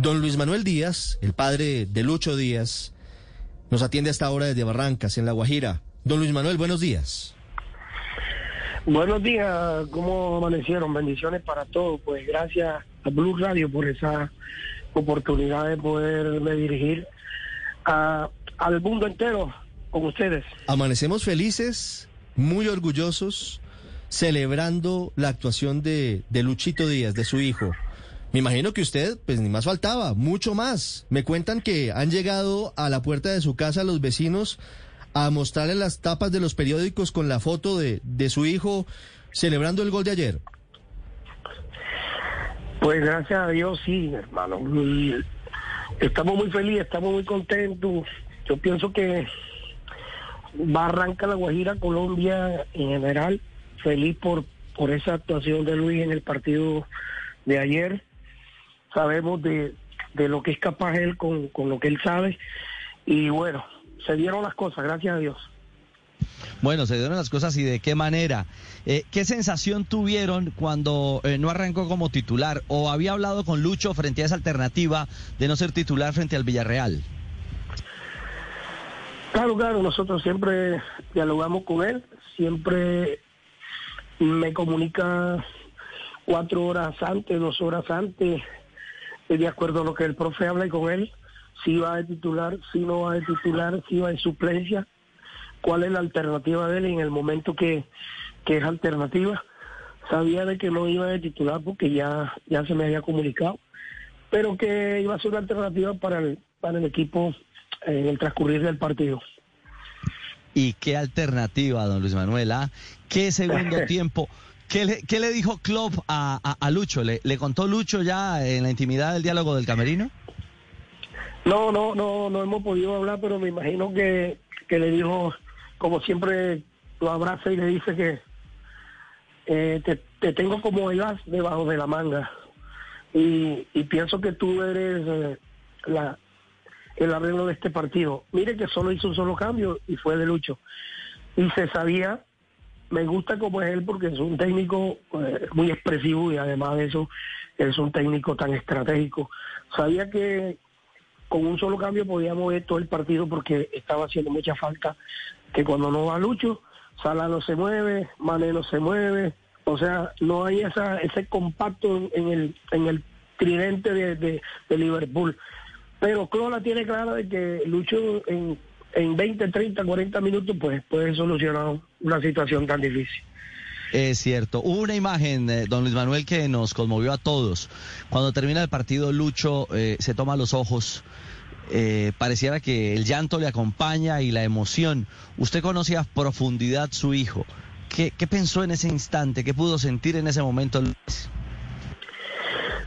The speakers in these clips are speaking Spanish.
Don Luis Manuel Díaz, el padre de Lucho Díaz, nos atiende hasta ahora desde Barrancas, en La Guajira. Don Luis Manuel, buenos días. Buenos días, ¿cómo amanecieron? Bendiciones para todos. Pues gracias a Blue Radio por esa oportunidad de poderme dirigir a- al mundo entero con ustedes. Amanecemos felices, muy orgullosos, celebrando la actuación de, de Luchito Díaz, de su hijo. Me imagino que usted, pues ni más faltaba, mucho más. Me cuentan que han llegado a la puerta de su casa los vecinos a mostrarle las tapas de los periódicos con la foto de, de su hijo celebrando el gol de ayer. Pues gracias a Dios, sí, hermano. Estamos muy felices, estamos muy contentos. Yo pienso que va a arrancar la Guajira, Colombia en general, feliz por, por esa actuación de Luis en el partido de ayer. Sabemos de, de lo que es capaz él con, con lo que él sabe. Y bueno, se dieron las cosas, gracias a Dios. Bueno, se dieron las cosas y de qué manera. Eh, ¿Qué sensación tuvieron cuando eh, no arrancó como titular o había hablado con Lucho frente a esa alternativa de no ser titular frente al Villarreal? Claro, claro, nosotros siempre dialogamos con él, siempre me comunica cuatro horas antes, dos horas antes, de acuerdo a lo que el profe habla y con él, si va de titular, si no va de titular, si va de suplencia, cuál es la alternativa de él en el momento que, que es alternativa. Sabía de que no iba de titular porque ya, ya se me había comunicado, pero que iba a ser una alternativa para el, para el equipo en el transcurrir del partido. ¿Y qué alternativa, don Luis Manuel? ah? ¿Qué segundo tiempo? ¿Qué le, dijo Klopp a, a- Lucho? ¿Le, ¿Le contó Lucho ya en la intimidad del diálogo del camerino? No, no, no, no hemos podido hablar, pero me imagino que, que le dijo, como siempre lo abraza y le dice que eh, te, te tengo como el as debajo de la manga. Y, y pienso que tú eres eh, la, el arreglo de este partido. Mire que solo hizo un solo cambio y fue de Lucho. Y se sabía, me gusta como es él porque es un técnico eh, muy expresivo y además de eso es un técnico tan estratégico. Sabía que con un solo cambio podía mover todo el partido porque estaba haciendo mucha falta que cuando no va Lucho, Sala no se mueve, Mane no se mueve, o sea, no hay esa, ese compacto en, el, en el tridente de, de, Liverpool. Pero Clona tiene claro de que Lucho en, en 20, 30, 40 minutos pues puede solucionar una situación tan difícil. Es cierto. Hubo una imagen, eh, don Luis Manuel, que nos conmovió a todos. Cuando termina el partido, Lucho eh, se toma los ojos. eh, pareciera que el llanto le acompaña y la emoción. Usted conoce a profundidad su hijo. ¿Qué, qué pensó en ese instante? ¿Qué pudo sentir en ese momento Luis?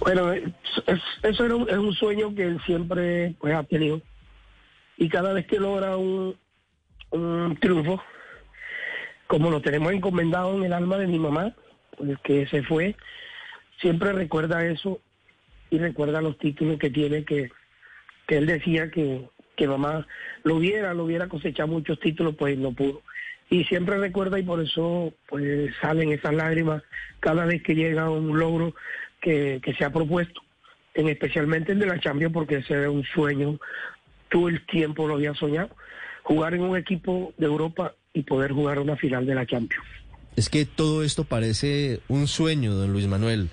Bueno, es- es- eso era un, es un sueño que él siempre pues, ha tenido. Y cada vez que logra un, un triunfo, como lo tenemos encomendado en el alma de mi mamá, pues, que se fue, siempre recuerda eso y recuerda los títulos que tiene, que, que él decía que, que mamá lo hubiera, lo hubiera cosechado muchos títulos, pues no pudo. Y siempre recuerda y por eso pues salen esas lágrimas cada vez que llega un logro que, que se ha propuesto, en especialmente el de la Champions, porque ese era un sueño, todo el tiempo lo había soñado, jugar en un equipo de Europa y poder jugar una final de la Champions. Es que todo esto parece un sueño, don Luis Manuel.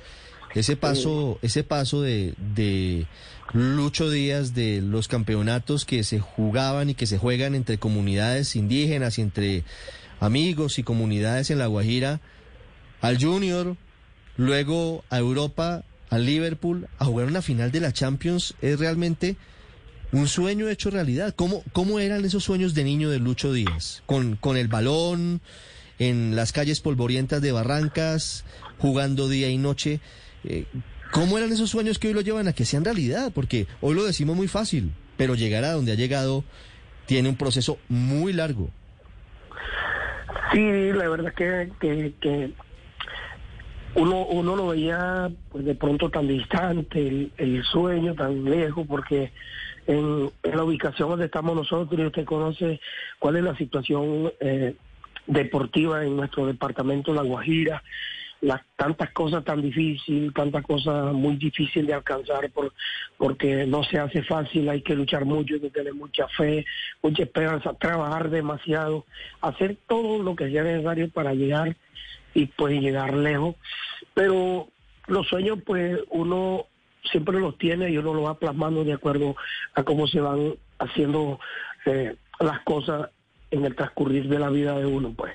Ese paso, ese paso de, de Lucho Díaz de los campeonatos que se jugaban y que se juegan entre comunidades indígenas y entre amigos y comunidades en La Guajira al Junior, luego a Europa, al Liverpool, a jugar una final de la Champions es realmente un sueño hecho realidad. ¿Cómo, cómo eran esos sueños de niño de Lucho Díaz? Con, con el balón, en las calles polvorientas de Barrancas, jugando día y noche. Eh, ¿Cómo eran esos sueños que hoy lo llevan a que sean realidad? Porque hoy lo decimos muy fácil, pero llegar a donde ha llegado tiene un proceso muy largo. Sí, la verdad que, que, uno, uno lo veía pues de pronto tan distante, el sueño tan lejos, porque en, la ubicación donde estamos nosotros, y usted conoce cuál es la situación eh, deportiva en nuestro departamento La Guajira, las tantas cosas tan difíciles, tantas cosas muy difíciles de alcanzar por, porque no se hace fácil, hay que luchar mucho, hay que tener mucha fe, mucha esperanza, trabajar demasiado, hacer todo lo que sea necesario para llegar y pues llegar lejos. Pero los sueños pues uno siempre los tiene y uno los va plasmando de acuerdo a cómo se van haciendo eh, las cosas en el transcurrir de la vida de uno pues.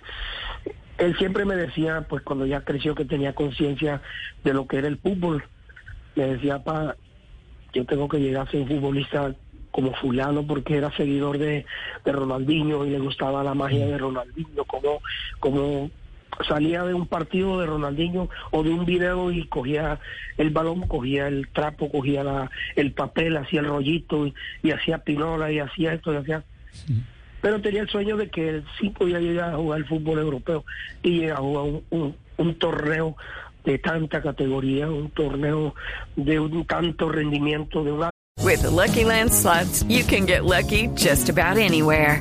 Él siempre me decía, pues cuando ya creció que tenía conciencia de lo que era el fútbol, me decía, pa, yo tengo que llegar a ser un futbolista como fulano porque era seguidor de, de Ronaldinho y le gustaba la magia de Ronaldinho, como, como salía de un partido de Ronaldinho o de un video y cogía el balón, cogía el trapo, cogía la, el papel, hacía el rollito y, y hacía pinola y hacía esto y hacía pero tenía el sueño de que él sí podía llegar a jugar el fútbol europeo y llegar a jugar un, un, un torneo de tanta categoría, un torneo de un tanto rendimiento, de una... With the Lucky Land slots, you can get lucky just about anywhere.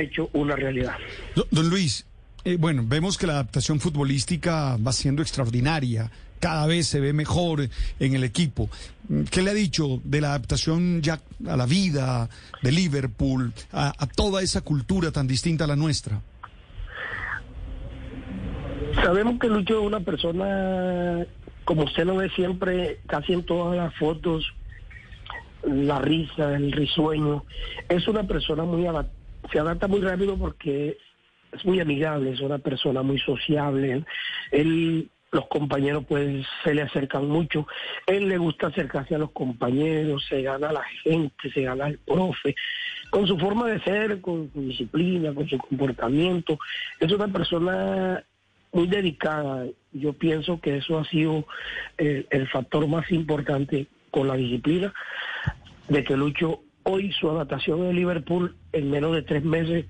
Hecho una realidad. Do- Don Luis, eh, bueno, vemos que la adaptación futbolística va siendo extraordinaria. Cada vez se ve mejor en el equipo. ¿Qué le ha dicho de la adaptación ya a la vida de Liverpool, a, a toda esa cultura tan distinta a la nuestra? Sabemos que Lucho es una persona, como usted lo ve siempre, casi en todas las fotos, la risa, el risueño. Es una persona muy adap- se adapta muy rápido porque es muy amigable, es una persona muy sociable. Él, los compañeros pues se le acercan mucho. Él le gusta acercarse a los compañeros, se gana a la gente, se gana al profe. Con su forma de ser, con su disciplina, con su comportamiento. Es una persona muy dedicada. Yo pienso que eso ha sido eh, el factor más importante con la disciplina de que Lucho hoy su adaptación en Liverpool en menos de tres meses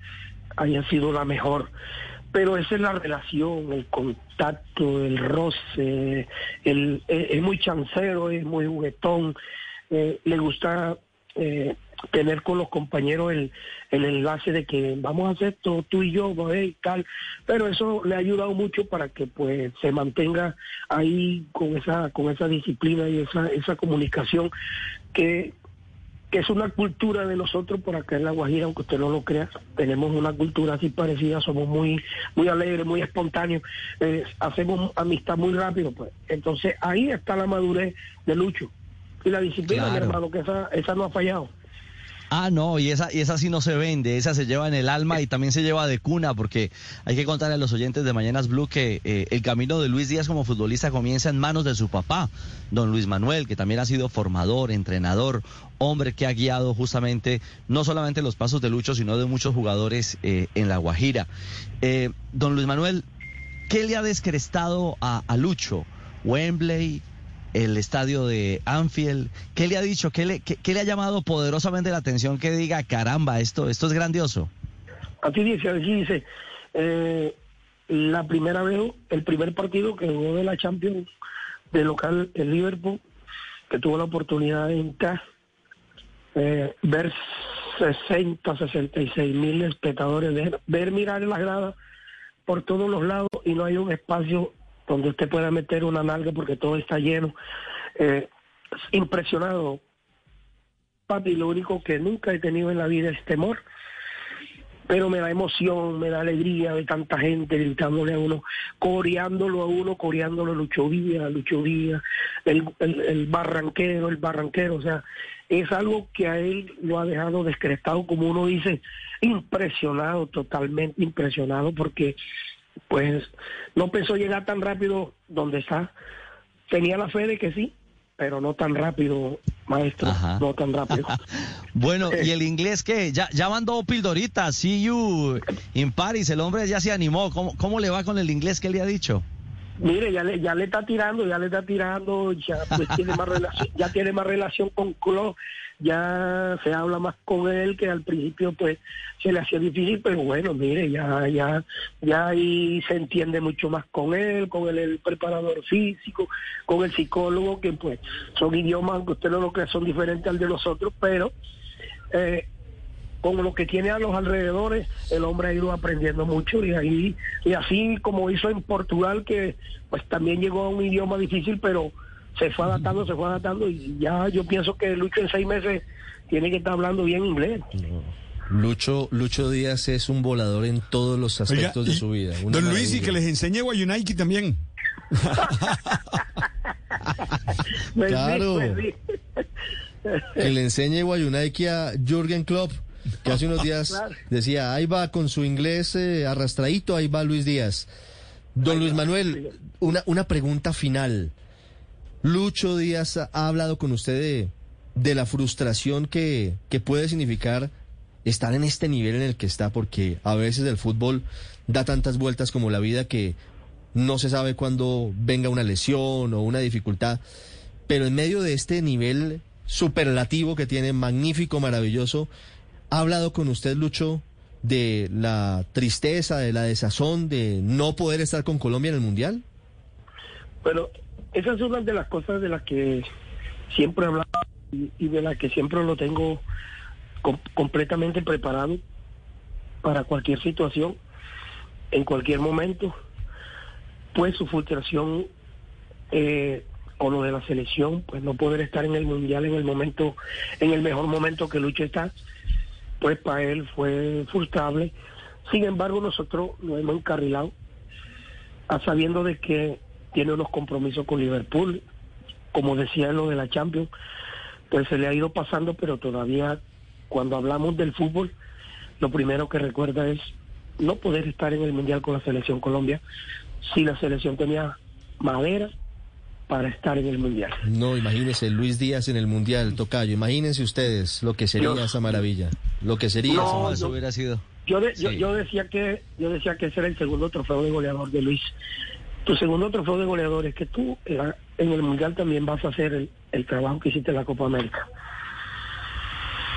haya sido la mejor. Pero esa es la relación, el contacto, el roce, el, es, es muy chancero, es muy juguetón, eh, le gusta eh, tener con los compañeros el, el enlace de que vamos a hacer esto tú y yo, hey, tal, pero eso le ha ayudado mucho para que pues se mantenga ahí con esa con esa disciplina y esa esa comunicación que que es una cultura de nosotros por acá en La Guajira, aunque usted no lo crea, tenemos una cultura así parecida, somos muy muy alegres, muy espontáneos, eh, hacemos amistad muy rápido, pues. Entonces ahí está la madurez de Lucho y la disciplina, mi Claro. hermano, que esa, esa no ha fallado. Ah, no, y esa, y esa sí no se vende, esa se lleva en el alma y también se lleva de cuna, porque hay que contarle a los oyentes de Mañanas Blue que eh, el camino de Luis Díaz como futbolista comienza en manos de su papá, don Luis Manuel, que también ha sido formador, entrenador, hombre que ha guiado justamente no solamente los pasos de Lucho, sino de muchos jugadores eh, en La Guajira. Eh, don Luis Manuel, ¿qué le ha descrestado a, a Lucho? Wembley, el estadio de Anfield. ¿Qué le ha dicho? ¿Qué le, le ha llamado poderosamente la atención que diga, caramba, esto, esto es grandioso? Aquí dice, aquí dice, eh, la primera vez, el primer partido que jugó de la Champions de local en Liverpool, que tuvo la oportunidad de entrar, eh, ver 60, 66 mil espectadores, ver, ver mirar en las gradas por todos los lados y no hay un espacio donde usted pueda meter una nalga porque todo está lleno. Eh, impresionado, papi, lo único que nunca he tenido en la vida es temor. Pero me da emoción, me da alegría de tanta gente gritándole a uno, coreándolo a uno, coreándolo Lucho Díaz, Lucho el, el, el barranquero, el barranquero, o sea, es algo que a él lo ha dejado descrestado, como uno dice, impresionado, totalmente impresionado, porque pues no pensó llegar tan rápido donde está. Tenía la fe de que sí, pero no tan rápido, maestro, Ajá. no tan rápido. Bueno, ¿y el inglés qué? Ya, ya mandó pildorita, see you in Paris, el hombre ya se animó. ¿Cómo, cómo le va con el inglés que le ha dicho? Mire, ya le, ya le está tirando, ya le está tirando, ya pues tiene más relación, ya tiene más relación con Klopp, ya se habla más con él que al principio pues se le hacía difícil, pero bueno, mire, ya, ya, ya ahí se entiende mucho más con él, con el, preparador físico, con el psicólogo, que pues son idiomas que usted no lo cree son diferentes al de nosotros, pero eh, con lo que tiene a los alrededores, el hombre ha ido aprendiendo mucho y ahí y así como hizo en Portugal que pues también llegó a un idioma difícil, pero se fue adaptando, se fue adaptando y ya yo pienso que Lucho en seis meses tiene que estar hablando bien inglés. Lucho, Lucho Díaz es un volador en todos los Oiga, aspectos de su vida. una Don Luis, y que les enseñe Guayunaiki también. Pues Claro. pues. Que le enseñe Guayunaiki a Jürgen Klopp, que hace unos días decía, ahí va con su inglés eh, arrastradito, ahí va Luis Díaz. Don Luis Manuel, una, una pregunta final. Lucho Díaz ha ha hablado con usted de, la frustración que, que puede significar estar en este nivel en el que está, porque a veces el fútbol da tantas vueltas como la vida que no se sabe cuándo venga una lesión o una dificultad, pero en medio de este nivel superlativo que tiene, magnífico, maravilloso, ¿ha hablado con usted, Lucho, de la tristeza, de la desazón de no poder estar con Colombia en el Mundial? Pero esa es una de las cosas de las que siempre he hablado y, de las que siempre lo tengo com- completamente preparado para cualquier situación, en cualquier momento. Pues su frustración eh, con lo de la selección, pues no poder estar en el mundial en el momento, en el mejor momento que Lucho está, pues para él fue frustrable. Sin embargo, nosotros nos hemos encarrilado sabiendo de que tiene unos compromisos con Liverpool, como decía en lo de la Champions, pues se le ha ido pasando, pero todavía cuando hablamos del fútbol, lo primero que recuerda es no poder estar en el Mundial con la selección Colombia si la selección tenía madera para estar en el Mundial. No, imagínese Luis Díaz en el Mundial, Tocayo. Imagínense ustedes lo que sería Yo- esa maravilla. Lo que sería. No, esa- Eso yo- hubiera sido. Yo, de- yo, Sí. yo decía que yo decía que ese era el segundo trofeo de goleador de Luis. Tu segundo trofeo de goleador es que tú eh, en el mundial también vas a hacer el, el trabajo que hiciste en la Copa América.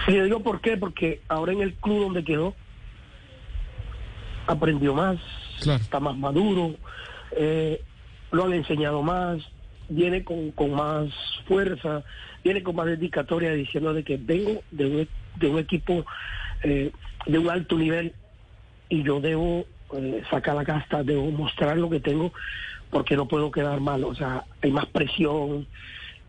Y yo digo por qué, porque ahora en el club donde quedó aprendió más, Claro. está más maduro, eh, lo han enseñado más, viene con, con más fuerza, viene con más dedicatoria diciendo de que vengo de un, de un equipo eh, de un alto nivel y yo debo eh, sacar la casta, debo mostrar lo que tengo porque no puedo quedar mal, o sea, hay más presión,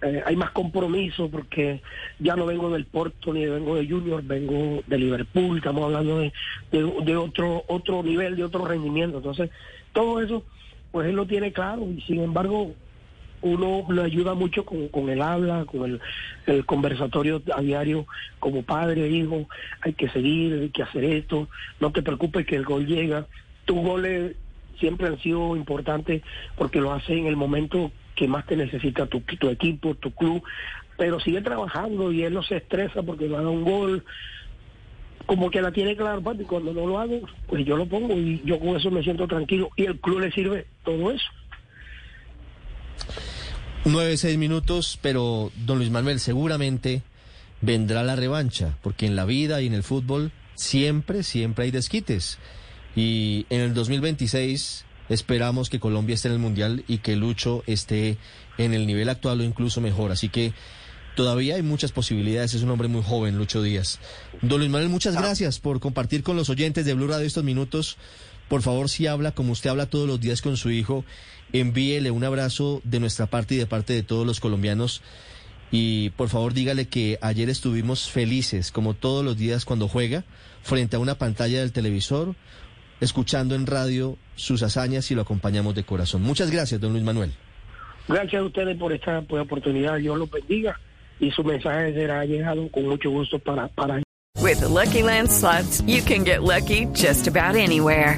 eh, hay más compromiso porque ya no vengo del Porto ni vengo de Junior, vengo de Liverpool, estamos hablando de, de, otro otro nivel, de otro rendimiento, entonces todo eso pues él lo tiene claro. Y sin embargo uno le ayuda mucho con, con el habla, con el, el conversatorio a diario como padre, hijo, hay que seguir, hay que hacer esto, no te preocupes que el gol llega, tus goles siempre han sido importantes porque lo hace en el momento que más te necesita tu, equipo, tu club, pero sigue trabajando y él no se estresa porque no haga un gol, como que la tiene clara, papi, cuando no lo hago, pues yo lo pongo y yo con eso me siento tranquilo y el club le sirve todo eso. Nueve, seis minutos, pero don Luis Manuel, seguramente vendrá la revancha, porque en la vida y en el fútbol siempre, siempre hay desquites. Y en el 2026 esperamos que Colombia esté en el Mundial y que Lucho esté en el nivel actual o incluso mejor. Así que todavía hay muchas posibilidades. Es un hombre muy joven, Lucho Díaz. Don Luis Manuel, muchas gracias por compartir con los oyentes de Blue Radio estos minutos. Por favor, si habla como usted habla todos los días con su hijo, envíele un abrazo de nuestra parte y de parte de todos los colombianos Y por favor dígale que ayer estuvimos felices, como todos los días cuando juega, frente a una pantalla del televisor, escuchando en radio sus hazañas y lo acompañamos de corazón. Muchas gracias, don Luis Manuel. Gracias a ustedes por esta pues, oportunidad. Dios los bendiga y su mensaje será llegado con mucho gusto para para. With the Lucky Land slots, you can get lucky just about anywhere.